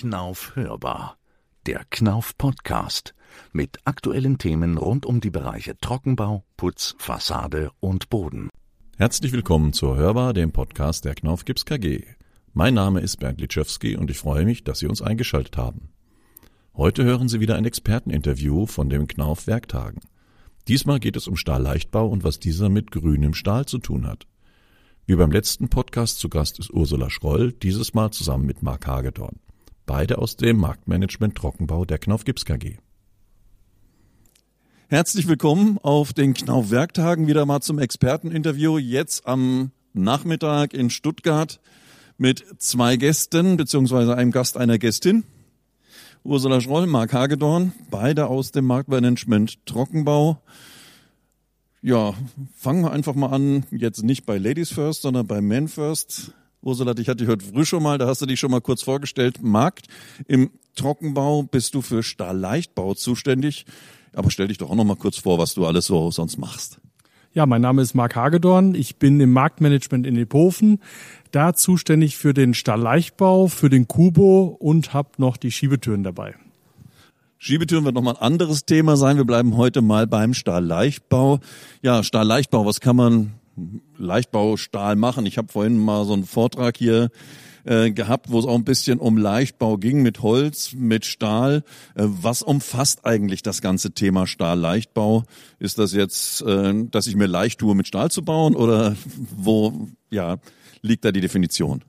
Knauf hörbar. Der Knauf Podcast mit aktuellen Themen rund um die Bereiche Trockenbau, Putz, Fassade und Boden. Herzlich willkommen zur Hörbar, dem Podcast der Knauf Gips KG. Mein Name ist Bernd Litschewski und ich freue mich, dass Sie uns eingeschaltet haben. Heute hören Sie wieder ein Experteninterview von dem Knauf Werktagen. Diesmal geht es um Stahlleichtbau und was dieser mit grünem Stahl zu tun hat. Wie beim letzten Podcast zu Gast ist Ursula Schroll, dieses Mal zusammen mit Marc Hagedorn. Beide aus dem Marktmanagement Trockenbau der Knauf Gips KG. Herzlich willkommen auf den Knauf Werktagen wieder mal zum Experteninterview. Jetzt am Nachmittag in Stuttgart mit zwei Gästen beziehungsweise einem Gast, einer Gästin. Ursula Schroll, Marc Hagedorn, beide aus dem Marktmanagement Trockenbau. Ja, fangen wir einfach mal an, jetzt nicht bei Ladies First, sondern bei Men First. Ursula, dich hatte ich heute früh schon mal, da hast du dich schon mal kurz vorgestellt. Markt, im Trockenbau bist du für Stahlleichtbau zuständig. Aber stell dich doch auch noch mal kurz vor, was du alles so sonst machst. Ja, mein Name ist Marc Hagedorn. Ich bin im Marktmanagement in Ephofen, da zuständig für den Stahlleichtbau, für den Kubo und habe noch die Schiebetüren dabei. Schiebetüren wird nochmal ein anderes Thema sein. Wir bleiben heute mal beim Stahlleichtbau. Ja, Stahlleichtbau, was kann man Leichtbaustahl machen? Ich habe vorhin mal so einen Vortrag hier äh, gehabt, wo es auch ein bisschen um Leichtbau ging mit Holz, mit Stahl. Äh, was umfasst eigentlich das ganze Thema Stahlleichtbau? Ist das jetzt, äh, dass ich mir leicht tue, mit Stahl zu bauen oder wo ja, liegt da die Definition?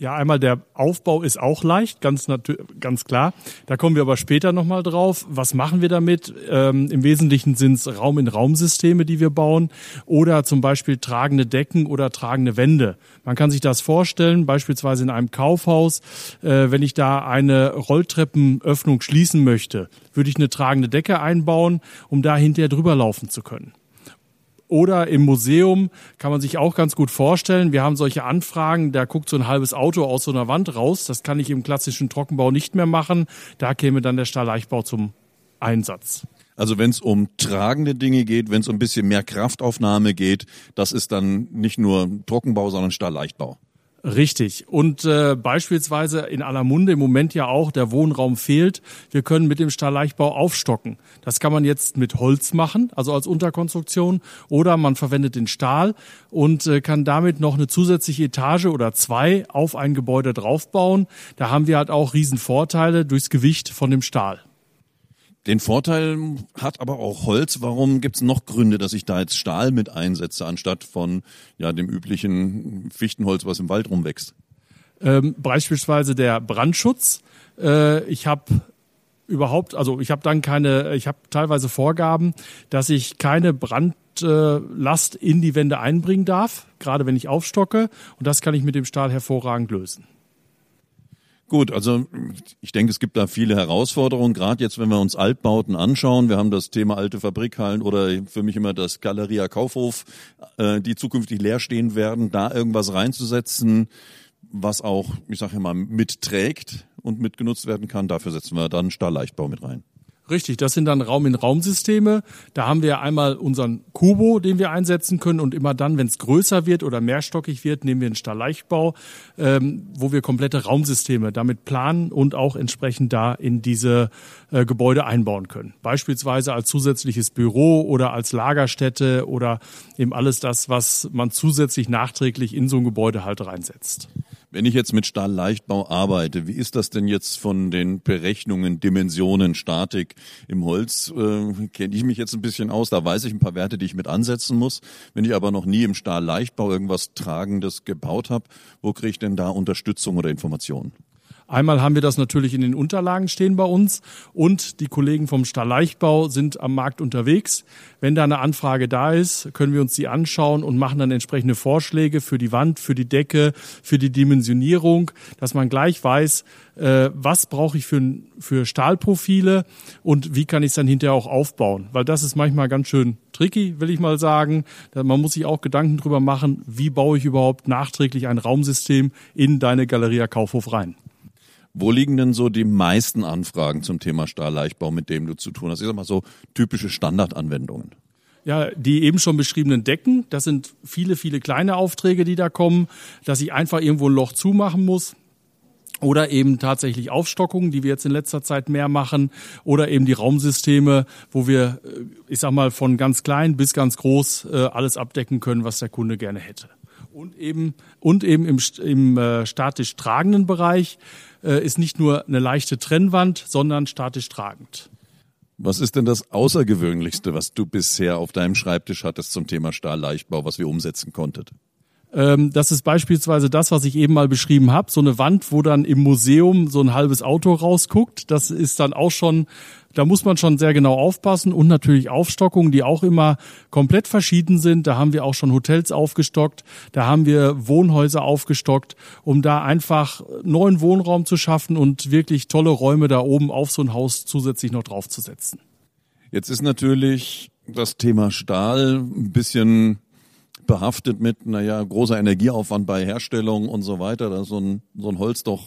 Ja, einmal der Aufbau ist auch leicht, ganz ganz klar. Da kommen wir aber später nochmal drauf. Was machen wir damit? Ähm, Im Wesentlichen sind es Raum-in-Raum-Systeme, die wir bauen oder zum Beispiel tragende Decken oder tragende Wände. Man kann sich das vorstellen, beispielsweise in einem Kaufhaus, äh, wenn ich da eine Rolltreppenöffnung schließen möchte, würde ich eine tragende Decke einbauen, um da hinterher drüber laufen zu können. Oder im Museum kann man sich auch ganz gut vorstellen. Wir haben solche Anfragen, da guckt so ein halbes Auto aus so einer Wand raus. Das kann ich im klassischen Trockenbau nicht mehr machen. Da käme dann der Stahlleichtbau zum Einsatz. Also wenn es um tragende Dinge geht, wenn es um ein bisschen mehr Kraftaufnahme geht, das ist dann nicht nur Trockenbau, sondern Stahlleichtbau. Richtig. Und äh, beispielsweise in aller Munde im Moment ja auch, der Wohnraum fehlt. Wir können mit dem Stahlleichtbau aufstocken. Das kann man jetzt mit Holz machen, also als Unterkonstruktion, oder man verwendet den Stahl und äh, kann damit noch eine zusätzliche Etage oder zwei auf ein Gebäude draufbauen. Da haben wir halt auch Riesenvorteile durchs Gewicht von dem Stahl. Den Vorteil hat aber auch Holz. Warum gibt es noch Gründe, dass ich da jetzt Stahl mit einsetze, anstatt von ja, dem üblichen Fichtenholz, was im Wald rumwächst? Ähm, beispielsweise der Brandschutz. Äh, ich habe überhaupt, also ich habe dann keine, ich habe teilweise Vorgaben, dass ich keine Brandlast in die Wände einbringen darf, gerade wenn ich aufstocke. Und das kann ich mit dem Stahl hervorragend lösen. Gut, also ich denke, es gibt da viele Herausforderungen, gerade jetzt, wenn wir uns Altbauten anschauen. Wir haben das Thema alte Fabrikhallen oder für mich immer das Galeria Kaufhof, äh, die zukünftig leer stehen werden, da irgendwas reinzusetzen, was auch, ich sage mal, mitträgt und mitgenutzt werden kann. Dafür setzen wir dann Stahlleichtbau mit rein. Richtig, das sind dann Raum-in-Raum-Systeme. Da haben wir einmal unseren Kubo, den wir einsetzen können und immer dann, wenn es größer wird oder mehrstockig wird, nehmen wir einen Stahlleichtbau, ähm, wo wir komplette Raumsysteme damit planen und auch entsprechend da in diese äh, Gebäude einbauen können. Beispielsweise als zusätzliches Büro oder als Lagerstätte oder eben alles das, was man zusätzlich nachträglich in so ein Gebäude halt reinsetzt. Wenn ich jetzt mit Stahlleichtbau arbeite, wie ist das denn jetzt von den Berechnungen, Dimensionen, Statik im Holz? Äh, Kenne ich mich jetzt ein bisschen aus, da weiß ich ein paar Werte, die ich mit ansetzen muss. Wenn ich aber noch nie im Stahlleichtbau irgendwas Tragendes gebaut habe, wo kriege ich denn da Unterstützung oder Informationen? Einmal haben wir das natürlich in den Unterlagen stehen bei uns und die Kollegen vom Stahlleichtbau sind am Markt unterwegs. Wenn da eine Anfrage da ist, können wir uns die anschauen und machen dann entsprechende Vorschläge für die Wand, für die Decke, für die Dimensionierung, dass man gleich weiß, äh, was brauche ich für, für Stahlprofile und wie kann ich es dann hinterher auch aufbauen. Weil das ist manchmal ganz schön tricky, will ich mal sagen. Man muss sich auch Gedanken drüber machen, wie baue ich überhaupt nachträglich ein Raumsystem in deine Galeria Kaufhof rein. Wo liegen denn so die meisten Anfragen zum Thema Stahlleichtbau, mit dem du zu tun hast? Ich sag mal so typische Standardanwendungen. Ja, die eben schon beschriebenen Decken, das sind viele, viele kleine Aufträge, die da kommen, dass ich einfach irgendwo ein Loch zumachen muss oder eben tatsächlich Aufstockungen, die wir jetzt in letzter Zeit mehr machen, oder eben die Raumsysteme, wo wir, äh, ich sag mal, von ganz klein bis ganz groß äh, alles abdecken können, was der Kunde gerne hätte. Und eben, und eben im, im äh, statisch tragenden Bereich äh, ist nicht nur eine leichte Trennwand, sondern statisch tragend. Was ist denn das Außergewöhnlichste, was du bisher auf deinem Schreibtisch hattest zum Thema Stahlleichtbau, was wir umsetzen konntet? Ähm, das ist beispielsweise das, was ich eben mal beschrieben habe. So eine Wand, wo dann im Museum so ein halbes Auto rausguckt. Das ist dann auch schon, da muss man schon sehr genau aufpassen. Und natürlich Aufstockungen, die auch immer komplett verschieden sind. Da haben wir auch schon Hotels aufgestockt. Da haben wir Wohnhäuser aufgestockt, um da einfach neuen Wohnraum zu schaffen und wirklich tolle Räume da oben auf so ein Haus zusätzlich noch draufzusetzen. Jetzt ist natürlich das Thema Stahl ein bisschen behaftet mit, naja, großer Energieaufwand bei Herstellung und so weiter. Da ist so ein, so ein Holz doch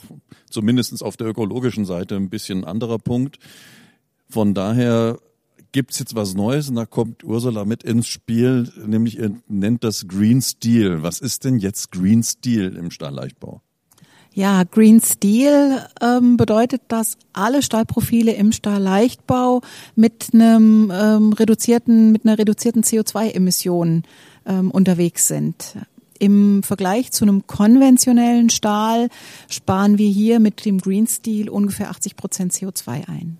zumindestens auf der ökologischen Seite ein bisschen anderer Punkt. Von daher gibt's jetzt was Neues und da kommt Ursula mit ins Spiel, nämlich nennt das Green Steel. Was ist denn jetzt Green Steel im Stahlleichtbau? Ja, Green Steel ähm, bedeutet, dass alle Stahlprofile im Stahlleichtbau mit einem ähm, reduzierten, mit einer reduzierten CO2-Emission ähm, unterwegs sind. Im Vergleich zu einem konventionellen Stahl sparen wir hier mit dem Green Steel ungefähr 80 Prozent CO2 ein.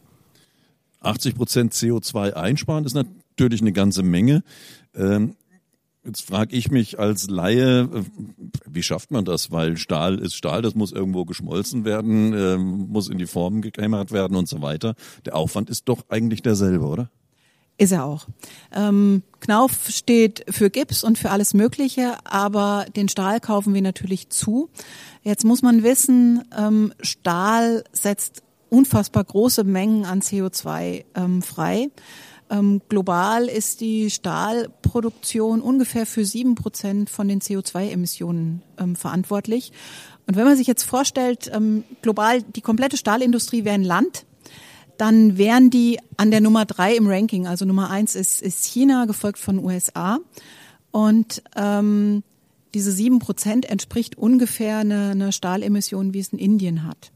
80 Prozent CO2 einsparen ist natürlich eine ganze Menge. Ähm, jetzt frage ich mich als Laie, äh, wie schafft man das? Weil Stahl ist Stahl, das muss irgendwo geschmolzen werden, ähm, muss in die Form gekämmert werden und so weiter. Der Aufwand ist doch eigentlich derselbe, oder? Ist er auch. Ähm, Knauf steht für Gips und für alles Mögliche, aber den Stahl kaufen wir natürlich zu. Jetzt muss man wissen, ähm, Stahl setzt unfassbar große Mengen an CO2 ähm, frei. Ähm, global ist die Stahlproduktion ungefähr für sieben Prozent von den CO2-Emissionen ähm, verantwortlich. Und wenn man sich jetzt vorstellt, ähm, global die komplette Stahlindustrie wäre ein Land, dann wären die an der Nummer drei im Ranking. Also Nummer eins ist, ist China, gefolgt von USA. Und ähm, diese sieben Prozent entspricht ungefähr einer eine Stahlemission, wie es in Indien hat.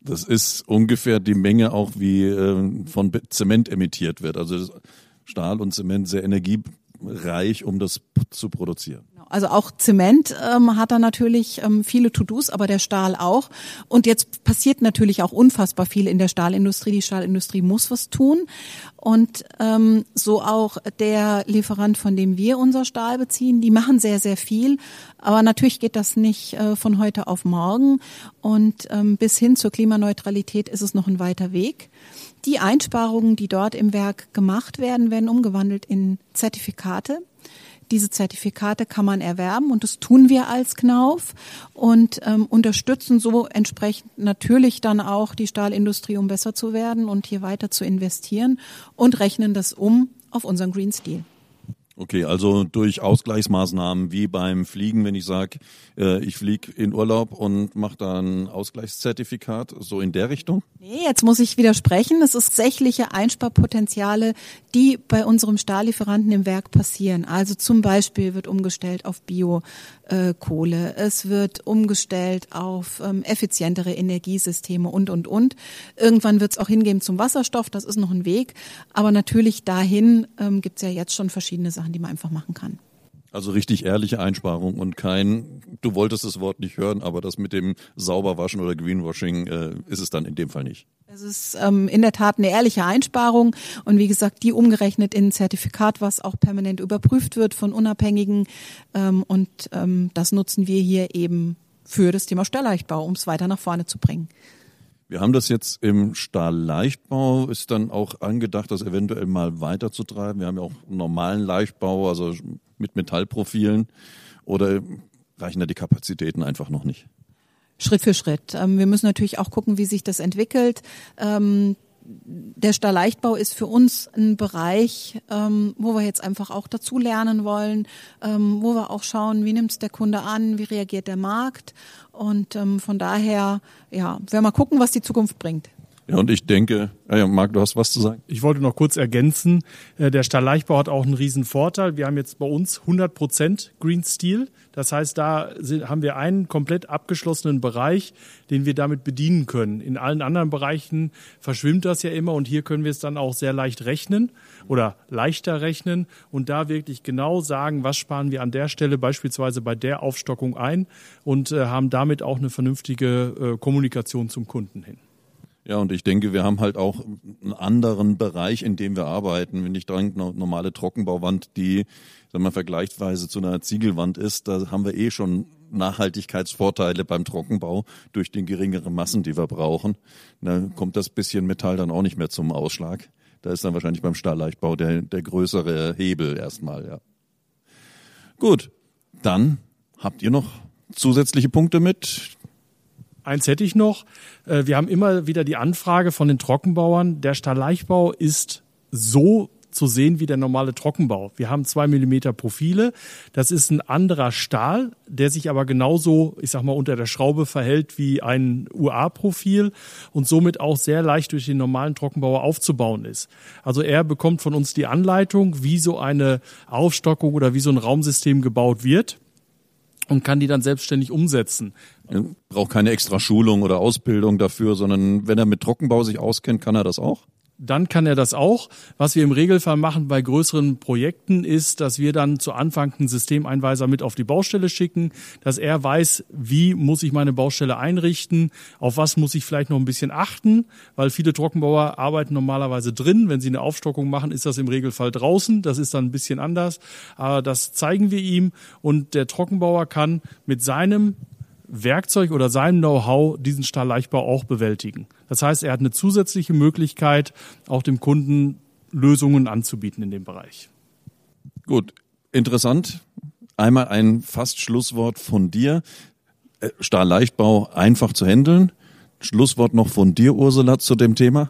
Das ist ungefähr die Menge auch, wie äh, von Zement emittiert wird. Also Stahl und Zement sehr energiereich, um das zu produzieren. Also auch Zement ähm, hat da natürlich ähm, viele To-Dos, aber der Stahl auch. Und jetzt passiert natürlich auch unfassbar viel in der Stahlindustrie. Die Stahlindustrie muss was tun. Und ähm, so auch der Lieferant, von dem wir unser Stahl beziehen, die machen sehr, sehr viel. Aber natürlich geht das nicht äh, von heute auf morgen. Und ähm, bis hin zur Klimaneutralität ist es noch ein weiter Weg. Die Einsparungen, die dort im Werk gemacht werden, werden umgewandelt in Zertifikate. Diese Zertifikate kann man erwerben und das tun wir als Knauf und ähm, unterstützen so entsprechend natürlich dann auch die Stahlindustrie, um besser zu werden und hier weiter zu investieren und rechnen das um auf unseren Green Steel. Okay, also durch Ausgleichsmaßnahmen wie beim Fliegen, wenn ich sage, äh, ich fliege in Urlaub und mache da ein Ausgleichszertifikat, so in der Richtung? Nee, jetzt muss ich widersprechen. Es ist tatsächliche Einsparpotenziale, die bei unserem Stahllieferanten im Werk passieren. Also zum Beispiel wird umgestellt auf Biokohle, es wird umgestellt auf ähm, effizientere Energiesysteme und, und, und. Irgendwann wird es auch hingehen zum Wasserstoff, das ist noch ein Weg. Aber natürlich dahin ähm, gibt es ja jetzt schon verschiedene Sachen. Sachen, die man einfach machen kann. Also richtig ehrliche Einsparung und kein, du wolltest das Wort nicht hören, aber das mit dem Sauberwaschen oder Greenwashing äh, ist es dann in dem Fall nicht. Es ist ähm, in der Tat eine ehrliche Einsparung und wie gesagt, die umgerechnet in ein Zertifikat, was auch permanent überprüft wird von Unabhängigen ähm, und ähm, das nutzen wir hier eben für das Thema Störleichtbau, um es weiter nach vorne zu bringen. Wir haben das jetzt im Stahlleichtbau, ist dann auch angedacht, das eventuell mal weiterzutreiben. Wir haben ja auch normalen Leichtbau, also mit Metallprofilen. Oder reichen da die Kapazitäten einfach noch nicht? Schritt für Schritt. Ähm, wir müssen natürlich auch gucken, wie sich das entwickelt. Der Stahlleichtbau ist für uns ein Bereich, ähm, wo wir jetzt einfach auch dazu lernen wollen, ähm, wo wir auch schauen, wie nimmt es der Kunde an, wie reagiert der Markt. Und ähm, von daher, ja, werden wir mal gucken, was die Zukunft bringt. Ja, und ich denke, ja, Marc, du hast was zu sagen? Ich wollte noch kurz ergänzen, äh, der Stahl Leichtbau hat auch einen riesen Vorteil. Wir haben jetzt bei uns 100 Prozent Green Steel. Das heißt, da haben wir einen komplett abgeschlossenen Bereich, den wir damit bedienen können. In allen anderen Bereichen verschwimmt das ja immer und hier können wir es dann auch sehr leicht rechnen oder leichter rechnen und da wirklich genau sagen, was sparen wir an der Stelle beispielsweise bei der Aufstockung ein und äh, haben damit auch eine vernünftige äh, Kommunikation zum Kunden hin. Ja, und ich denke, wir haben halt auch einen anderen Bereich, in dem wir arbeiten. Wenn ich denke, eine normale Trockenbauwand, die, sagen wir, vergleichsweise zu einer Ziegelwand ist, da haben wir eh schon Nachhaltigkeitsvorteile beim Trockenbau durch den geringeren Massen, die wir brauchen. Da kommt das bisschen Metall dann auch nicht mehr zum Ausschlag. Da ist dann wahrscheinlich beim Stahlleichtbau der, der größere Hebel erstmal, ja. Gut, dann habt ihr noch zusätzliche Punkte mit, Eins hätte ich noch. Äh, wir haben immer wieder die Anfrage von den Trockenbauern, der Stahlleichbau ist so zu sehen wie der normale Trockenbau. Wir haben zwei Millimeter Profile. Das ist ein anderer Stahl, der sich aber genauso, ich sag mal, unter der Schraube verhält wie ein UA-Profil und somit auch sehr leicht durch den normalen Trockenbauer aufzubauen ist. Also er bekommt von uns die Anleitung, wie so eine Aufstockung oder wie so ein Raumsystem gebaut wird und kann die dann selbstständig umsetzen. Er braucht keine extra Schulung oder Ausbildung dafür, sondern wenn er mit Trockenbau sich auskennt, kann er das auch? Dann kann er das auch. Was wir im Regelfall machen bei größeren Projekten ist, dass wir dann zu Anfang einen Systemeinweiser mit auf die Baustelle schicken, dass er weiß, wie muss ich meine Baustelle einrichten, auf was muss ich vielleicht noch ein bisschen achten, weil viele Trockenbauer arbeiten normalerweise drin. Wenn sie eine Aufstockung machen, ist das im Regelfall draußen. Das ist dann ein bisschen anders. Aber das zeigen wir ihm und der Trockenbauer kann mit seinem Werkzeug oder seinem Know-how diesen Stahlleichtbau auch bewältigen. Das heißt, er hat eine zusätzliche Möglichkeit, auch dem Kunden Lösungen anzubieten in dem Bereich. Gut, interessant. Einmal ein fast Schlusswort von dir. Äh, Stahlleichtbau einfach zu handeln. Schlusswort noch von dir, Ursula, zu dem Thema.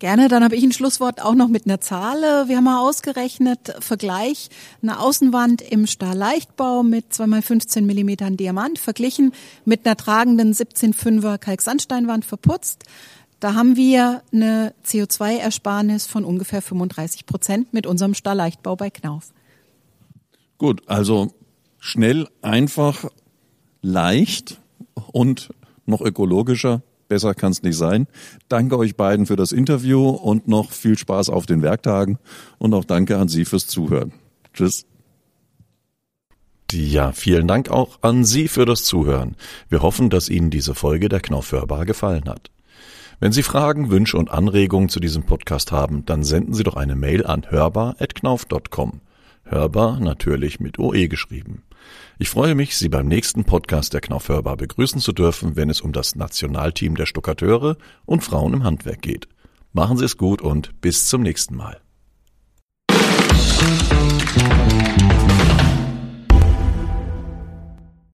Gerne, dann habe ich ein Schlusswort auch noch mit einer Zahl. Wir haben mal ausgerechnet, Vergleich, eine Außenwand im Stahlleichtbau mit 2x15 Millimetern Diamant verglichen mit einer tragenden 17,5er Kalksandsteinwand verputzt. Da haben wir eine CO2-Ersparnis von ungefähr 35 Prozent mit unserem Stahlleichtbau bei Knauf. Gut, also schnell, einfach, leicht und noch ökologischer Besser kann es nicht sein. Danke euch beiden für das Interview und noch viel Spaß auf den Werktagen und auch danke an Sie fürs Zuhören. Tschüss. Ja, vielen Dank auch an Sie für das Zuhören. Wir hoffen, dass Ihnen diese Folge der Knaufhörbar gefallen hat. Wenn Sie Fragen, Wünsche und Anregungen zu diesem Podcast haben, dann senden Sie doch eine Mail an hörbar.knauf.com. Hörbar natürlich mit OE geschrieben. Ich freue mich, Sie beim nächsten Podcast der Knaufhörbar begrüßen zu dürfen, wenn es um das Nationalteam der Stuckateure und Frauen im Handwerk geht. Machen Sie es gut und bis zum nächsten Mal.